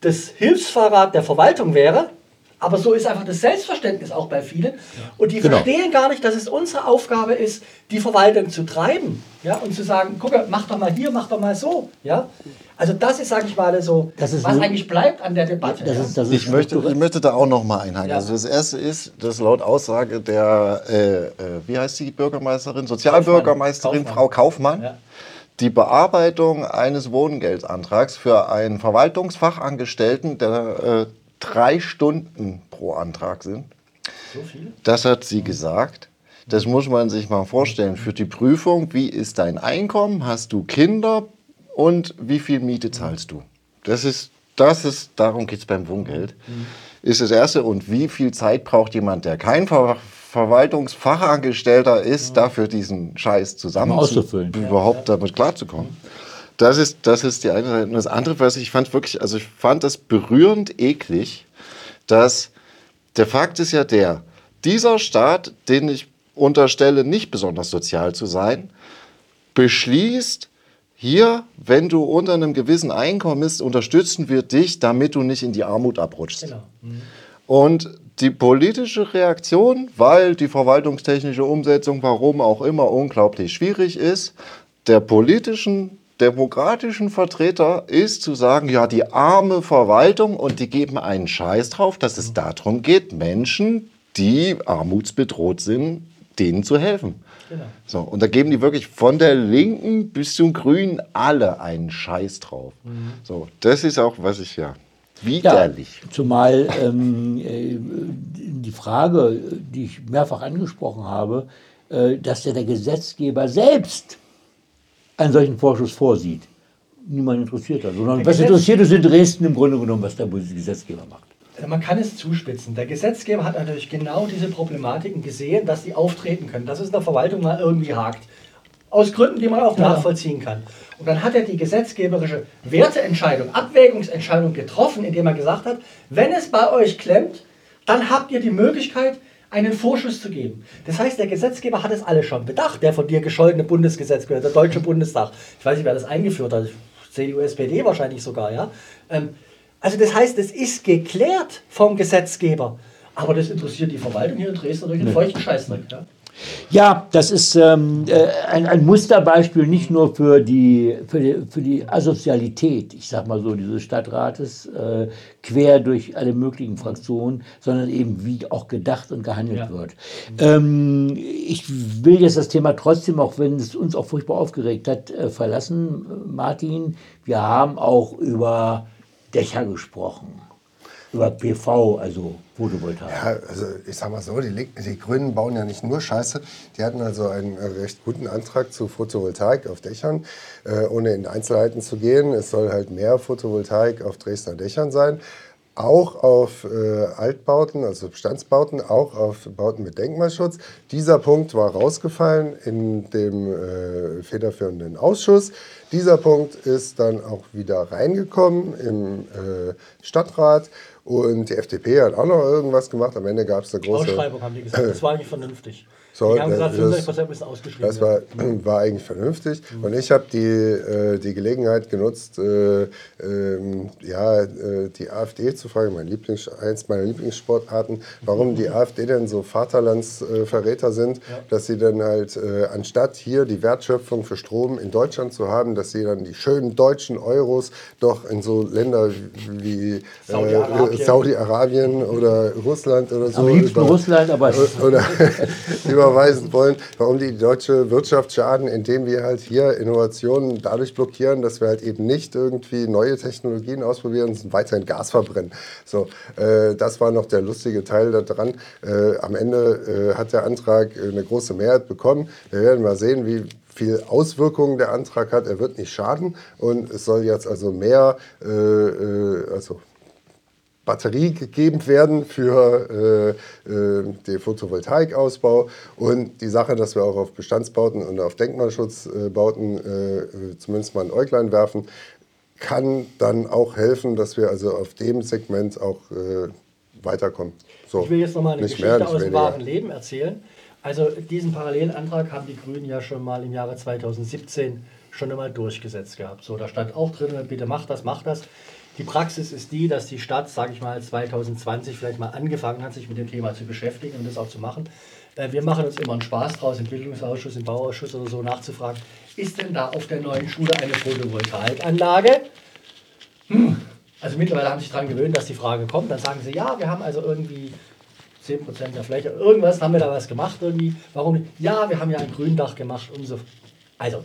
das Hilfsfahrrad der Verwaltung wäre aber so ist einfach das Selbstverständnis auch bei vielen. Und die genau. verstehen gar nicht, dass es unsere Aufgabe ist, die Verwaltung zu treiben. Ja? Und zu sagen, guck, mach doch mal hier, mach doch mal so. Ja? Also das ist, sage ich mal, so, was eigentlich bleibt an der Debatte. Das ist, das ist ich, möchte, ich möchte da auch noch mal einhaken. Ja. Also das Erste ist, dass laut Aussage der, äh, äh, wie heißt die Bürgermeisterin, Sozialbürgermeisterin Kaufmann. Frau Kaufmann, ja. die Bearbeitung eines Wohngeldantrags für einen Verwaltungsfachangestellten, der äh, drei Stunden pro Antrag sind. So viel? Das hat sie gesagt. Das muss man sich mal vorstellen. Für die Prüfung, wie ist dein Einkommen, hast du Kinder und wie viel Miete zahlst du? Das ist, das ist darum geht es beim Wohngeld. Mhm. Ist das Erste. Und wie viel Zeit braucht jemand, der kein Ver Verwaltungsfachangestellter ist, mhm. dafür diesen Scheiß zusammenzufüllen, überhaupt damit klarzukommen? Das ist, das ist die eine Seite. Und das andere, was ich fand wirklich, also ich fand das berührend eklig, dass der Fakt ist ja der, dieser Staat, den ich unterstelle, nicht besonders sozial zu sein, beschließt, hier, wenn du unter einem gewissen Einkommen bist, unterstützen wir dich, damit du nicht in die Armut abrutschst. Genau. Mhm. Und die politische Reaktion, weil die verwaltungstechnische Umsetzung, warum auch immer, unglaublich schwierig ist, der politischen demokratischen Vertreter ist zu sagen, ja, die arme Verwaltung und die geben einen Scheiß drauf, dass es darum geht, Menschen, die armutsbedroht sind, denen zu helfen. Genau. So, und da geben die wirklich von der Linken bis zum Grünen alle einen Scheiß drauf. Mhm. So, das ist auch, was ich ja widerlich. Ja, zumal ähm, äh, die Frage, die ich mehrfach angesprochen habe, äh, dass ja der Gesetzgeber selbst einen solchen Vorschuss vorsieht. Niemand interessiert das. Sondern was interessiert ist in Dresden im Grunde genommen, was der Gesetzgeber macht. Man kann es zuspitzen. Der Gesetzgeber hat natürlich genau diese Problematiken gesehen, dass die auftreten können, dass es in der Verwaltung mal irgendwie hakt. Aus Gründen, die man auch nachvollziehen kann. Und dann hat er die gesetzgeberische Werteentscheidung, Abwägungsentscheidung getroffen, indem er gesagt hat, wenn es bei euch klemmt, dann habt ihr die Möglichkeit, einen Vorschuss zu geben. Das heißt, der Gesetzgeber hat es alle schon bedacht, der von dir gescholtene Bundesgesetzgeber, der Deutsche Bundestag. Ich weiß nicht, wer das eingeführt hat, CDU, SPD wahrscheinlich sogar, ja. Ähm, also das heißt, es ist geklärt vom Gesetzgeber. Aber das interessiert die Verwaltung hier in Dresden durch den feuchten Scheißdreck. Ja? Ja, das ist ähm, äh, ein, ein Musterbeispiel nicht nur für die, für die, für die Asozialität, ich sag mal so, dieses Stadtrates, äh, quer durch alle möglichen Fraktionen, sondern eben wie auch gedacht und gehandelt Ja. wird. Ähm, ich will jetzt das Thema trotzdem, auch wenn es uns auch furchtbar aufgeregt hat, äh, verlassen, Martin. Wir haben auch über Dächer gesprochen, über PV, also Photovoltaik. Ja, also ich sag mal so, die, die Grünen bauen ja nicht nur Scheiße. Die hatten also einen äh, recht guten Antrag zu Photovoltaik auf Dächern, äh, ohne in Einzelheiten zu gehen. Es soll halt mehr Photovoltaik auf Dresdner Dächern sein. Auch auf äh, Altbauten, also Bestandsbauten, auch auf Bauten mit Denkmalschutz. Dieser Punkt war rausgefallen in dem äh, federführenden Ausschuss. Dieser Punkt ist dann auch wieder reingekommen im äh, Stadtrat. Und die FDP hat auch noch irgendwas gemacht. Am Ende gab es eine große. Ausschreibung haben die gesagt. Das war eigentlich vernünftig. So, die haben gesagt, das- 65 Prozent müssen ausgeschrieben Das war, <clears throat> war eigentlich vernünftig. Und ich habe die, äh, die Gelegenheit genutzt, äh, ähm, ja, äh, die AfD zu fragen, mein Lieblings, eins meiner Lieblingssportarten, warum die AfD denn so Vaterlandsverräter sind, dass sie dann halt, äh, anstatt hier die Wertschöpfung für Strom in Deutschland zu haben, dass sie dann die schönen deutschen Euros doch in so Länder wie äh, Saudi-Arabien. Oder Russland oder so Am liebsten über- Russland, aber <laughs> oder <laughs> überweisen wollen, warum die deutsche Wirtschaft schaden, indem wir halt hier Innovationen dadurch blockieren, dass wir halt eben nicht irgendwie neue Technologien ausprobieren und weiterhin Gas verbrennen. So, äh, das war noch der lustige Teil daran. Äh, am Ende äh, hat der Antrag äh, eine große Mehrheit bekommen. Wir werden mal sehen, wie viel Auswirkungen der Antrag hat. Er wird nicht schaden und es soll jetzt also mehr, äh, äh, also Batterie gegeben werden für äh, äh, den Photovoltaikausbau und die Sache, dass wir auch auf Bestandsbauten und auf Denkmalschutzbauten äh, äh, zumindest mal ein Äuglein werfen, kann dann auch helfen, dass wir also auf dem Segment auch äh, weiterkommen. So, Ich will jetzt nochmal eine Geschichte mehr, aus dem wahren Leben erzählen. Also diesen Parallelantrag haben die Grünen ja schon mal im Jahre 2017 schon einmal durchgesetzt gehabt. So, da stand auch drin, bitte macht das, macht das. Die Praxis ist die, dass die Stadt, sage ich mal, 2020 vielleicht mal angefangen hat, sich mit dem Thema zu beschäftigen und das auch zu machen. Äh, Wir machen uns immer einen Spaß draus, im Bildungsausschuss, im Bauausschuss oder so nachzufragen, ist denn da auf der neuen Schule eine Photovoltaikanlage? Also mittlerweile haben sich daran gewöhnt, dass die Frage kommt. Dann sagen sie, ja, wir haben also irgendwie 10% der Fläche, irgendwas, haben wir da was gemacht irgendwie. Warum? Ja, wir haben ja ein Gründach gemacht und so. Also,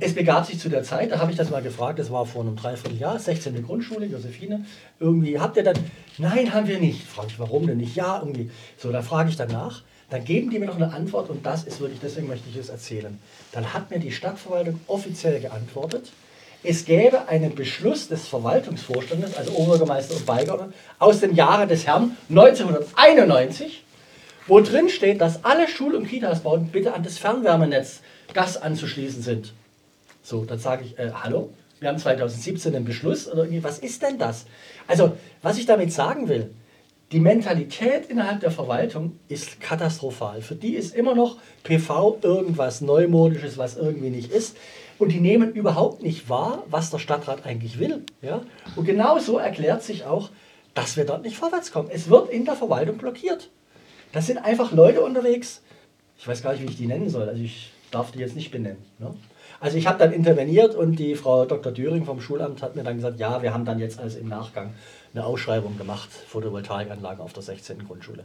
es begab sich zu der Zeit, da habe ich das mal gefragt, das war vor einem Dreivierteljahr, 16. Grundschule, Josephine. Irgendwie, habt ihr dann, nein, haben wir nicht. Frage ich, warum denn nicht? Ja, irgendwie. So, da frage ich danach. Dann geben die mir noch eine Antwort und das ist wirklich, deswegen möchte ich es erzählen. Dann hat mir die Stadtverwaltung offiziell geantwortet, es gäbe einen Beschluss des Verwaltungsvorstandes, also Oberbürgermeister und Beigabe, aus dem Jahre des Herrn 1991, wo drin steht, dass alle Schul- und Kitasbauten bitte an das Fernwärmenetz Gas anzuschließen sind. So, dann sage ich, äh, hallo, wir haben 2017 einen Beschluss oder irgendwie, was ist denn das? Also, was ich damit sagen will, die Mentalität innerhalb der Verwaltung ist katastrophal. Für die ist immer noch PV irgendwas Neumodisches, was irgendwie nicht ist. Und die nehmen überhaupt nicht wahr, was der Stadtrat eigentlich will. Ja? Und genau so erklärt sich auch, dass wir dort nicht vorwärts kommen. Es wird in der Verwaltung blockiert. Das sind einfach Leute unterwegs. Ich weiß gar nicht, wie ich die nennen soll. Also ich darf die jetzt nicht benennen. Ne? Also ich habe dann interveniert und die Frau Dr. Düring vom Schulamt hat mir dann gesagt, ja, wir haben dann jetzt also im Nachgang eine Ausschreibung gemacht, Photovoltaikanlagen auf der 16. Grundschule.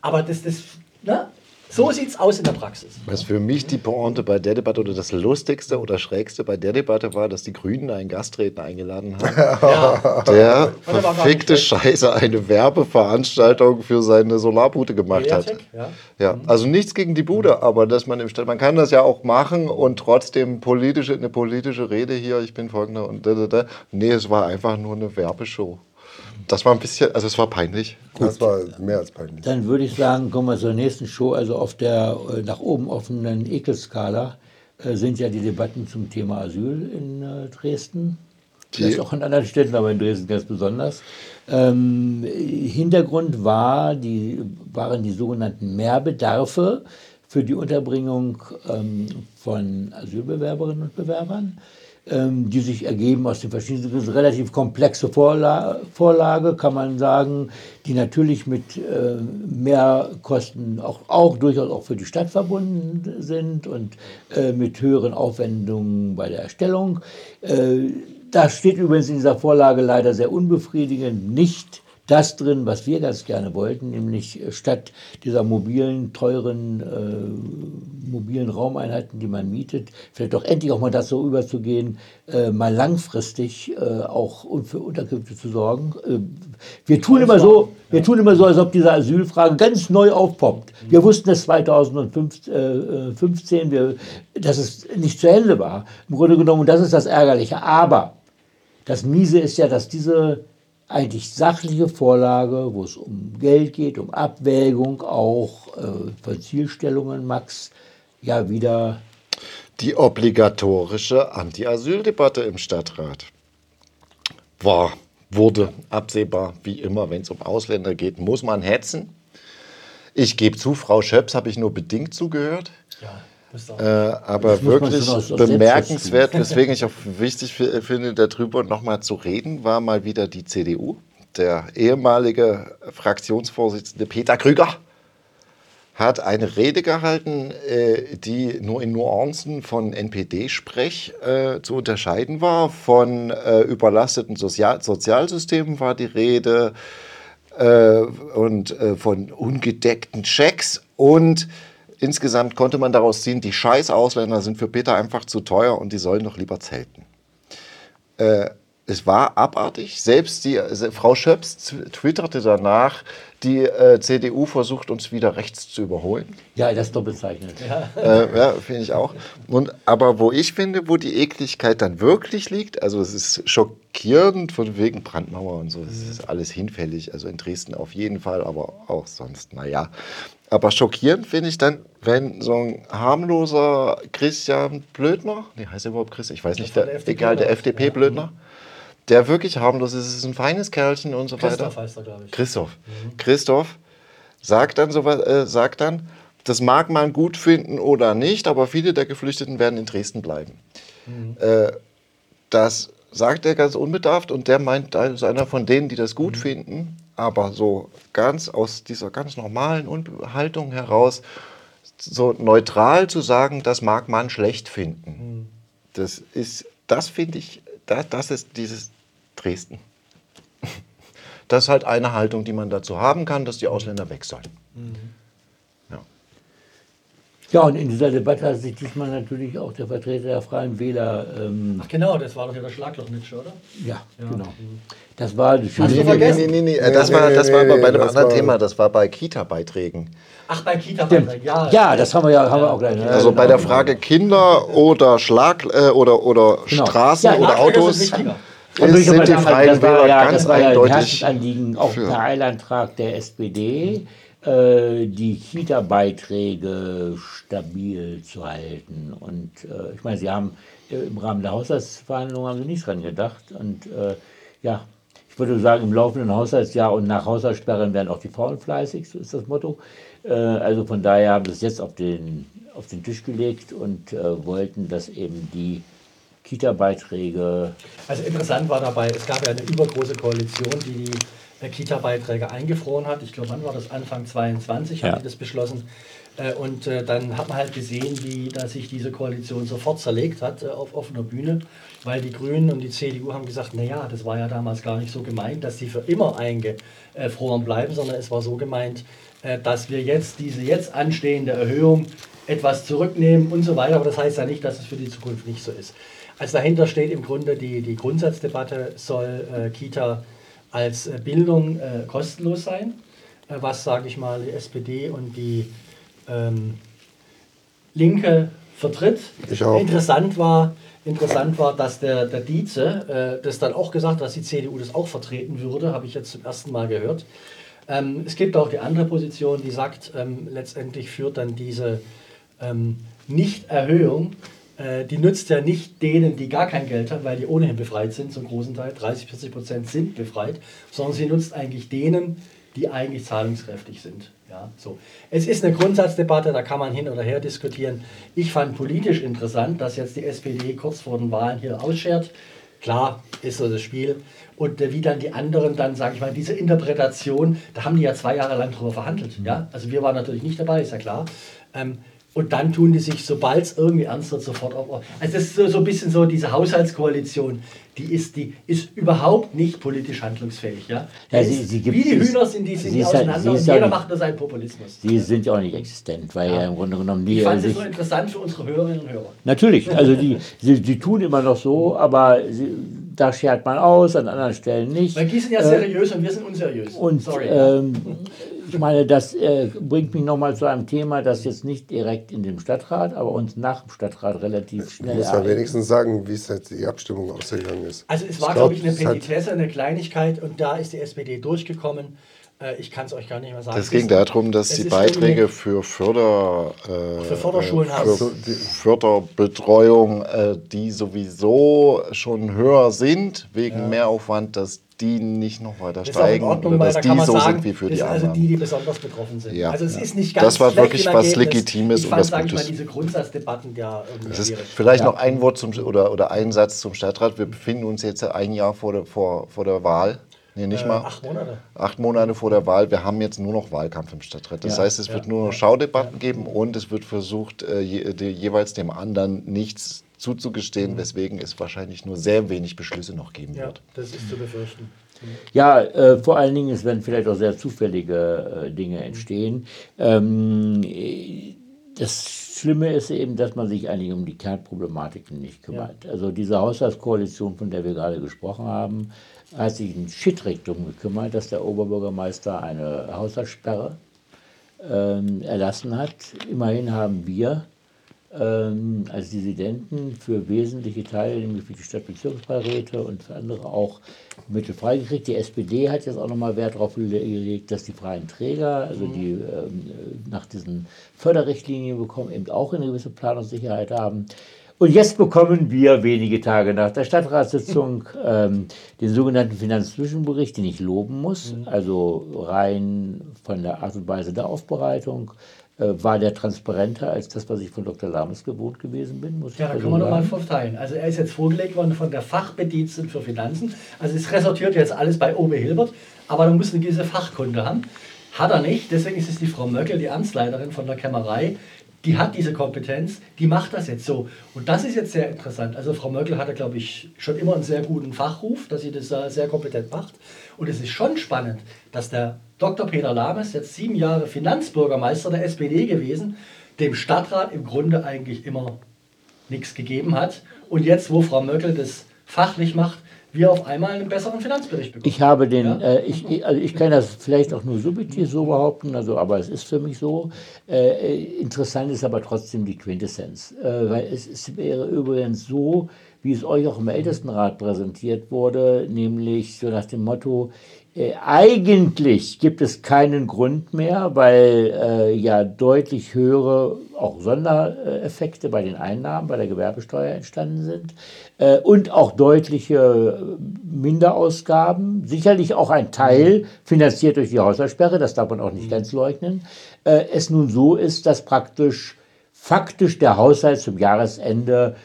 Aber das, das, ne? So sieht es aus in der Praxis. Was für mich die Pointe bei der Debatte oder das Lustigste oder Schrägste bei der Debatte war, dass die Grünen einen Gastredner eingeladen haben, <laughs> Ja, der nicht verfickte. Scheiße eine Werbeveranstaltung für seine Solarbude gemacht hat. Ja. Ja, also nichts gegen die Bude, aber dass man im Stadt, man kann das ja auch machen und trotzdem politische, eine politische Rede hier, ich bin folgender und da, da, da. Nee, es war einfach nur eine Werbeshow. Das war ein bisschen, also es war peinlich. Das war mehr als peinlich. Dann würde ich sagen, kommen wir zur nächsten Show, also auf der äh, nach oben offenen Ekelskala. äh, sind ja die Debatten zum Thema Asyl in äh, Dresden. Vielleicht auch in anderen Städten, aber in Dresden ganz besonders. Ähm, Hintergrund war die, waren die sogenannten Mehrbedarfe für die Unterbringung ähm, von Asylbewerberinnen und Bewerbern, die sich ergeben aus den verschiedenen Gründen. Relativ komplexe Vorla Vorlage, kann man sagen, die natürlich mit äh, Mehrkosten auch, auch durchaus auch für die Stadt verbunden sind und äh, mit höheren Aufwendungen bei der Erstellung. Äh, da steht übrigens in dieser Vorlage leider sehr unbefriedigend nicht das drin, was wir ganz gerne wollten, nämlich statt dieser mobilen, teuren, äh, mobilen Raumeinheiten, die man mietet, vielleicht doch endlich auch mal dazu überzugehen, äh, mal langfristig äh, auch für Unterkünfte zu sorgen. Äh, wir tun immer so, wir tun immer so, als ob diese Asylfrage ganz neu aufpoppt. Wir wussten es 2015, wir, dass es nicht zu Ende war. Im Grunde genommen, das ist das Ärgerliche. Aber das Miese ist ja, dass diese eigentlich sachliche Vorlage, wo es um Geld geht, um Abwägung auch äh, von Zielstellungen, Max, ja wieder. Die obligatorische Anti-Asyl-Debatte im Stadtrat war, wurde absehbar, wie immer, wenn es um Ausländer geht, muss man hetzen. Ich gebe zu, Frau Schöps habe ich nur bedingt zugehört. Ja. Äh, aber wirklich aus, aus bemerkenswert, weswegen ich <laughs> auch wichtig finde, darüber nochmal zu reden, war mal wieder die CDU. Der ehemalige Fraktionsvorsitzende Peter Krüger hat eine Rede gehalten, äh, die nur in Nuancen von NPD-Sprech äh, zu unterscheiden war. Von äh, überlasteten Sozial Sozialsystemen war die Rede äh, und äh, von ungedeckten Checks und Insgesamt konnte man daraus ziehen, die scheiß Ausländer sind für Peter einfach zu teuer und die sollen doch lieber zelten. Äh, es war abartig. Selbst die äh, Frau Schöps twitterte danach, die äh, CDU versucht uns wieder rechts zu überholen. Ja, das ist doch bezeichnet. Ja, äh, ja finde ich auch. Und, aber wo ich finde, wo die Ekligkeit dann wirklich liegt, also es ist schockierend von wegen Brandmauer und so, es ist alles hinfällig. Also in Dresden auf jeden Fall, aber auch sonst, naja. Aber schockierend finde ich dann, wenn so ein harmloser Christian Blödner, nee, heißt er überhaupt Christian? Ich weiß nicht, der, der egal, der FDP-Blödner, der wirklich harmlos ist, ist ein feines Kerlchen und so Christoph weiter. Christoph heißt er, glaube ich. Christoph. Mhm. Christoph sagt dann, so, äh, sagt dann, das mag man gut finden oder nicht, aber viele der Geflüchteten werden in Dresden bleiben. Mhm. Äh, das sagt er ganz unbedarft und der meint, er ist einer von denen, die das gut mhm. finden aber so ganz aus dieser ganz normalen Haltung heraus, so neutral zu sagen, das mag man schlecht finden. Mhm. Das ist, das finde ich, das, das ist dieses Dresden. Das ist halt eine Haltung, die man dazu haben kann, dass die Ausländer weg sollen. Mhm. Ja, und in dieser Debatte hat sich diesmal natürlich auch der Vertreter der Freien Wähler. Ähm Ach genau, das war doch ja der Schlaglochnitsche, oder? Ja, ja, genau. Das war nee, nee, nee, nee, das war, das war aber bei einem anderen Thema, das war bei Kita-Beiträgen. Ach, bei Kita-Beiträgen, ja. Ja, das haben wir ja haben wir auch gleich. Ne? Also bei der Frage Kinder oder Schlag äh, oder, oder genau. Straßen ja, oder Autos. Ist ist, sind die Freien Wähler ja, ganz das war eindeutig. Ja ein Anliegen, auch per Eilantrag der SPD. Äh, die Kita-Beiträge stabil zu halten. Und äh, ich meine, Sie haben äh, im Rahmen der Haushaltsverhandlungen haben Sie nicht dran gedacht. Und äh, ja, ich würde sagen, im laufenden Haushaltsjahr und nach Haushaltssperren werden auch die Frauen fleißig, so ist das Motto. Äh, also von daher haben Sie es jetzt auf den, auf den Tisch gelegt und äh, wollten, dass eben die Kita-Beiträge. Also interessant war dabei, es gab ja eine übergroße Koalition, die die Kita-Beiträge eingefroren hat. Ich glaube, wann war das? Anfang 22 ja. haben die das beschlossen. Äh, und äh, dann hat man halt gesehen, wie da sich diese Koalition sofort zerlegt hat äh, auf offener Bühne, weil die Grünen und die CDU haben gesagt, naja, das war ja damals gar nicht so gemeint, dass sie für immer eingefroren bleiben, sondern es war so gemeint, dass wir jetzt diese jetzt anstehende Erhöhung etwas zurücknehmen und so weiter. Aber das heißt ja nicht, dass es für die Zukunft nicht so ist. Also dahinter steht im Grunde die, die Grundsatzdebatte, soll äh, Kita als äh, Bildung äh, kostenlos sein, äh, was, sage ich mal, die SPD und die ähm, Linke vertritt. Interessant war, interessant war, dass der, der Dietze äh, das dann auch gesagt hat, dass die CDU das auch vertreten würde, habe ich jetzt zum ersten Mal gehört. Ähm, es gibt auch die andere Position, die sagt, ähm, letztendlich führt dann diese ähm, Nichterhöhung äh, die nützt ja nicht denen, die gar kein Geld haben, weil die ohnehin befreit sind, zum großen Teil. 30, 40 Prozent sind befreit, sondern sie nutzt eigentlich denen, die eigentlich zahlungskräftig sind. Ja, so. Es ist eine Grundsatzdebatte, da kann man hin oder her diskutieren. Ich fand politisch interessant, dass jetzt die SPD kurz vor den Wahlen hier ausschert. Klar, ist so das Spiel. Und äh, wie dann die anderen dann, sage ich mal, diese Interpretation, da haben die ja zwei Jahre lang drüber verhandelt. Ja? Also wir waren natürlich nicht dabei, ist ja klar. Ähm, und dann tun die sich, sobald es irgendwie ernst wird, sofort auf. Also das ist so, so ein bisschen so diese Haushaltskoalition, die ist, die ist überhaupt nicht politisch handlungsfähig. Ja? Ja, sie- sie gibt wie die es- Hühner sind die, sind sie die halt- auseinander sie und ja jeder nicht- macht nur seinen Populismus. Die sind ja auch nicht existent, weil ja, im Grunde genommen die ich fand also das nur interessant für unsere Hörerinnen und Hörer. Natürlich, also die, <laughs> sie, die tun immer noch so, aber sie, da schert man aus, an anderen Stellen nicht. Weil die sind ja seriös und wir sind unseriös. Äh, Und Sorry. ja. ähm, ich meine, das äh, bringt mich nochmal zu einem Thema, das jetzt nicht direkt in dem Stadtrat, aber uns nach dem Stadtrat relativ Ich schnell muss ja wenigstens sagen, wie es jetzt die Abstimmung ausgegangen ist. Also es war, glaub, glaube ich, eine Petitesse, eine Kleinigkeit und da ist die SPD durchgekommen. Äh, Ich kann es euch gar nicht mehr sagen. Es ging darum, dass es die Beiträge für Förder, äh, Für Förderschulen haben. für Förderbetreuung, äh, die sowieso schon höher sind wegen Mehraufwand, dass die nicht noch weiter Das steigen Ordnung, oder dass da die so sagen, sind wie für das die also anderen. die, die besonders betroffen sind. Ja. Also es Ja. ist nicht Das ganz war schlecht wirklich was Ergebnis. Legitimes ich und fand, was ich mal, Gutes. diese Grundsatzdebatten ja irgendwie Das ist schwierig. vielleicht noch ein Wort zum, oder, oder ein Satz zum Stadtrat. Wir befinden uns jetzt ein Jahr vor der, vor, vor der Wahl. Nee, nicht Äh, mal. acht Monate. Acht Monate vor der Wahl. Wir haben jetzt nur noch Wahlkampf im Stadtrat. Das Ja, heißt, es wird nur noch Schaudebatten geben und es wird versucht, äh, je, die, jeweils dem anderen nichts zuzugestehen, weswegen es wahrscheinlich nur sehr wenig Beschlüsse noch geben Ja, wird. das ist zu befürchten. Ja, äh, vor allen Dingen, es werden vielleicht auch sehr zufällige äh, Dinge entstehen. Ähm, äh, das Schlimme ist eben, dass man sich eigentlich um die Kernproblematiken nicht kümmert. Also diese Haushaltskoalition, von der wir gerade gesprochen haben, hat sich ein Schittrick darum gekümmert, dass der Oberbürgermeister eine Haushaltssperre ähm, erlassen hat. Immerhin haben wir ähm, als Dissidenten für wesentliche Teile, nämlich für die Stadtbezirksbeiräte und für andere auch Mittel freigekriegt. Die SPD hat jetzt auch nochmal Wert darauf gelegt, dass die freien Träger, also die ähm, nach diesen Förderrichtlinien bekommen, eben auch eine gewisse Planungssicherheit haben. Und jetzt bekommen wir wenige Tage nach der Stadtratssitzung <laughs> ähm, den sogenannten Finanzzwischenbericht, den ich loben muss. Also rein von der Art und Weise der Aufbereitung war der transparenter als das, was ich von Dr. Lames gewohnt gewesen bin. Muss Ja, da ich können wir also noch mal sagen. verteilen. Also er ist jetzt vorgelegt worden von der Fachbedienstin für Finanzen. Also es resortiert jetzt alles bei Obe Hilbert, aber da muss eine gewisse Fachkunde haben. Hat er nicht, deswegen ist es die Frau Möckel, die Amtsleiterin von der Kämmerei, die hat diese Kompetenz, die macht das jetzt so. Und das ist jetzt sehr interessant. Also Frau Möckel hatte, glaube ich, schon immer einen sehr guten Fachruf, dass sie das äh, sehr kompetent macht. Und es ist schon spannend, dass der Dr. Peter Lames, jetzt sieben Jahre Finanzbürgermeister der SPD gewesen, dem Stadtrat im Grunde eigentlich immer nichts gegeben hat. Und jetzt, wo Frau Möckel das fachlich macht, wir auf einmal einen besseren Finanzbericht bekommen. Ich habe den, Ja? äh, ich, also ich kann das vielleicht auch nur subjektiv so behaupten, also, aber es ist für mich so. Äh, interessant ist aber trotzdem die Quintessenz. Äh, weil es, es wäre übrigens so, wie es euch auch im Ältestenrat präsentiert wurde, nämlich so nach dem Motto, äh, eigentlich gibt es keinen Grund mehr, weil äh, ja deutlich höhere auch Sondereffekte bei den Einnahmen, bei der Gewerbesteuer entstanden sind äh, und auch deutliche Minderausgaben, sicherlich auch ein Teil finanziert durch die Haushaltssperre, das darf man auch nicht ganz leugnen, äh, es nun so ist, dass praktisch faktisch der Haushalt zum Jahresende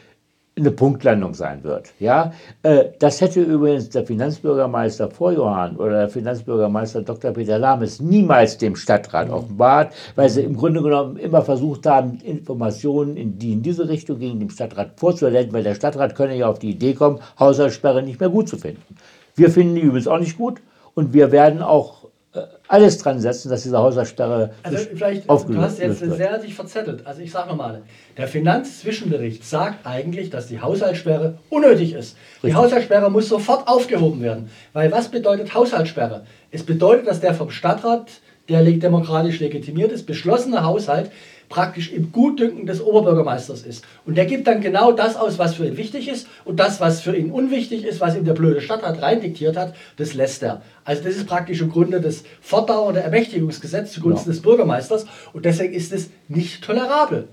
eine Punktlandung sein wird. Ja, äh, das hätte übrigens der Finanzbürgermeister Vorjohann oder der Finanzbürgermeister Dr. Peter Lames niemals dem Stadtrat offenbart, weil sie im Grunde genommen immer versucht haben, Informationen, in die in diese Richtung gegen dem Stadtrat vorzuleiten, weil der Stadtrat könne ja auf die Idee kommen, Haushaltssperre nicht mehr gut zu finden. Wir finden die übrigens auch nicht gut und wir werden auch alles dran setzen, dass diese Haushaltssperre Also vielleicht, du aufgelöst hast jetzt wird. sehr sich verzettelt. Also ich sage nochmal, der Finanzzwischenbericht sagt eigentlich, dass die Haushaltssperre unnötig ist. Die Richtig. Haushaltssperre muss sofort aufgehoben werden. Weil was bedeutet Haushaltssperre? Es bedeutet, dass der vom Stadtrat, der demokratisch legitimiert ist, beschlossene Haushalt praktisch im Gutdünken des Oberbürgermeisters ist. Und der gibt dann genau das aus, was für ihn wichtig ist und das, was für ihn unwichtig ist, was ihm der blöde Stadtrat reindiktiert hat, das lässt er. Also das ist praktisch im Grunde das fortdauernde Ermächtigungsgesetz zugunsten Ja. des Bürgermeisters und deswegen ist es nicht tolerabel.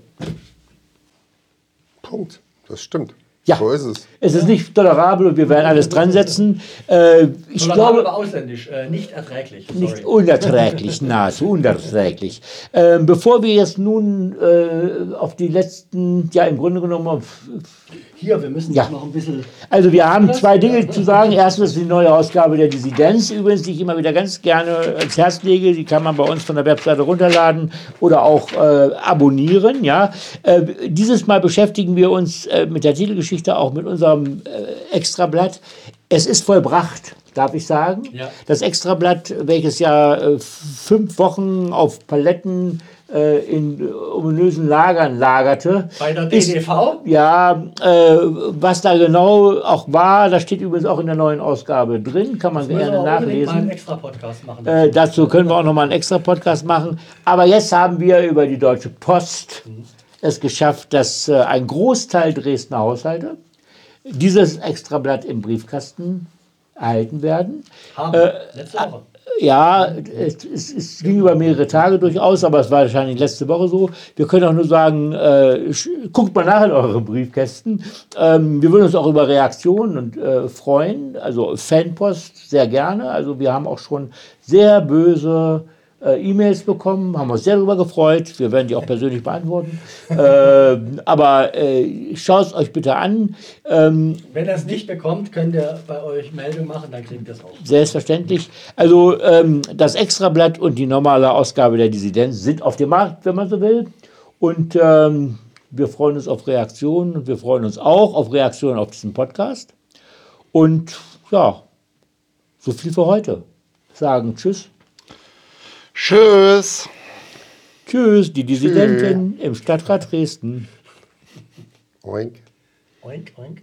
Punkt. Das stimmt. Ja. So ist es. Es ist nicht tolerabel und wir werden alles dran setzen. Äh, ich Tolerabel, glaube, aber ausländisch, äh, nicht erträglich. Sorry. Nicht unerträglich, <laughs> nahezu unerträglich. Ähm, bevor wir jetzt nun äh, auf die letzten, ja im Grunde genommen, auf, Hier, wir müssen Ja. noch ein bisschen. also wir haben zwei Dinge zu sagen. Erstens die neue Ausgabe der Dissidenz, übrigens, die ich immer wieder ganz gerne ans Herz lege. Die kann man bei uns von der Webseite runterladen oder auch äh, abonnieren. Ja, äh, dieses Mal beschäftigen wir uns äh, mit der Titelgeschichte auch mit unserem äh, Extrablatt. Es ist vollbracht. Darf ich sagen? Ja. Das Extrablatt, welches ja äh, fünf Wochen auf Paletten äh, in ominösen Lagern lagerte. Bei der DDV? ja, äh, was da genau auch war, das steht übrigens auch in der neuen Ausgabe drin, kann man wir gerne auch unbedingt mal einen nachlesen. extra Podcast machen. Äh, dazu können wir auch nochmal einen extra Podcast machen. Aber jetzt haben wir über die Deutsche Post es geschafft, dass äh, ein Großteil Dresdner Haushalte dieses Extrablatt im Briefkasten erhalten werden. haben. äh, Letzte Woche. Ja, es, es, es ging über mehrere Tage durchaus, aber es war wahrscheinlich letzte Woche so. Wir können auch nur sagen, äh, guckt mal nach in eure Briefkästen. Ähm, wir würden uns auch über Reaktionen und, äh, freuen, also Fanpost sehr gerne. Also wir haben auch schon sehr böse äh, E-Mails bekommen, haben uns sehr darüber gefreut. Wir werden die auch persönlich beantworten. <laughs> ähm, aber äh, schaut es euch bitte an. Ähm, Wenn ihr es nicht bekommt, könnt ihr bei euch Meldung machen, dann kriegt ihr es auch. Selbstverständlich. Also ähm, das Extrablatt und die normale Ausgabe der Dissidenz sind auf dem Markt, wenn man so will. Und ähm, wir freuen uns auf Reaktionen und wir freuen uns auch auf Reaktionen auf diesen Podcast. Und ja, so viel für heute. Sagen Tschüss. Tschüss. Tschüss, die Dissidentin im Stadtrat Dresden. Oink. Oink, oink.